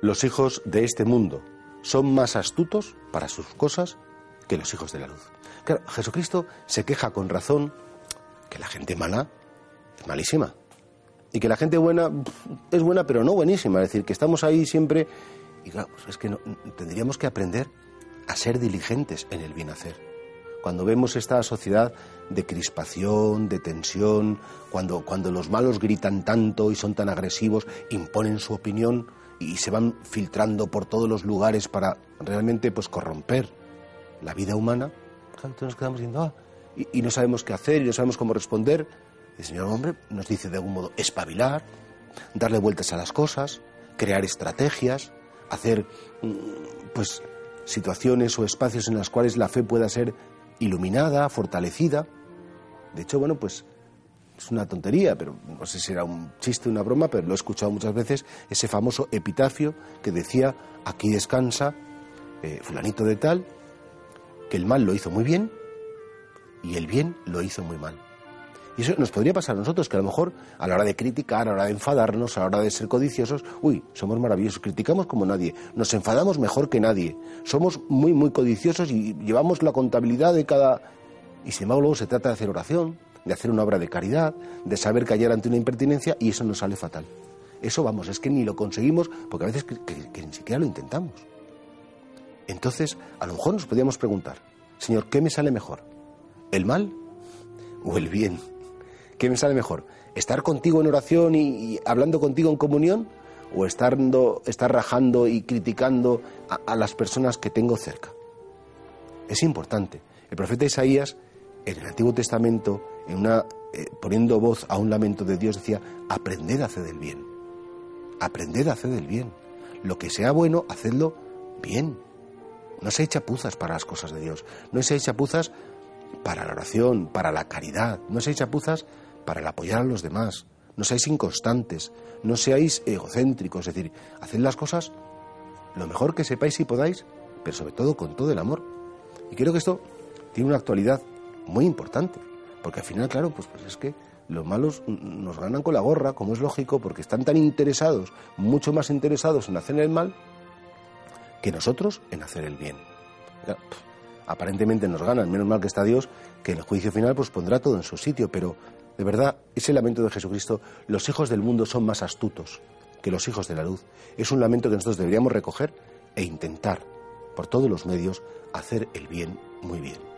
Los hijos de este mundo son más astutos para sus cosas que los hijos de la luz. Claro, Jesucristo se queja con razón que la gente mala es malísima. Y que la gente buena es buena, pero no buenísima. Es decir, que estamos ahí siempre. Y claro, pues es que no, tendríamos que aprender a ser diligentes en el bien hacer. Cuando vemos esta sociedad de crispación, de tensión, cuando, cuando los malos gritan tanto y son tan agresivos, imponen su opinión y se van filtrando por todos los lugares para realmente pues corromper la vida humana, claro, entonces nos quedamos diciendo, ah, y, no sabemos qué hacer y no sabemos cómo responder. El Señor hombre nos dice de algún modo espabilar, darle vueltas a las cosas, crear estrategias, hacer mm, pues situaciones o espacios en las cuales la fe pueda ser iluminada, fortalecida. De hecho, bueno, pues es una tontería, pero no sé si era un chiste, una broma, pero lo he escuchado muchas veces, ese famoso epitafio que decía, aquí descansa eh, fulanito de tal, que el mal lo hizo muy bien y el bien lo hizo muy mal. Y eso nos podría pasar a nosotros, que a lo mejor a la hora de criticar, a la hora de enfadarnos, a la hora de ser codiciosos, uy, somos maravillosos, criticamos como nadie, nos enfadamos mejor que nadie, somos muy, muy codiciosos y llevamos la contabilidad de cada... Y sin embargo luego se trata de hacer oración, de hacer una obra de caridad, de saber callar ante una impertinencia y eso nos sale fatal. Eso vamos, es que ni lo conseguimos porque a veces ni siquiera lo intentamos. Entonces, a lo mejor nos podríamos preguntar, Señor, ¿qué me sale mejor? ¿El mal o el bien? ¿Qué me sale mejor? ¿Estar contigo en oración y, hablando contigo en comunión? ¿O estar, rajando y criticando a las personas que tengo cerca? Es importante. El profeta Isaías, en el Antiguo Testamento, en una, eh, poniendo voz a un lamento de Dios, decía, aprended a hacer el bien. Aprended a hacer el bien. Lo que sea bueno, hacedlo bien. No se chapuzas para las cosas de Dios. No se chapuzas para la oración, para la caridad. No se chapuzas para el apoyar a los demás. No seáis inconstantes. No seáis egocéntricos. Es decir, haced las cosas lo mejor que sepáis y podáis, pero sobre todo con todo el amor. Y creo que esto tiene una actualidad muy importante. Porque al final, claro, pues, pues es que los malos nos ganan con la gorra, como es lógico, porque están tan interesados, mucho más interesados en hacer el mal, que nosotros en hacer el bien. aparentemente nos ganan, menos mal que está Dios, que en el juicio final pues pondrá todo en su sitio, pero de verdad, ese lamento de Jesucristo, los hijos del mundo son más astutos que los hijos de la luz. Es un lamento que nosotros deberíamos recoger e intentar, por todos los medios, hacer el bien muy bien.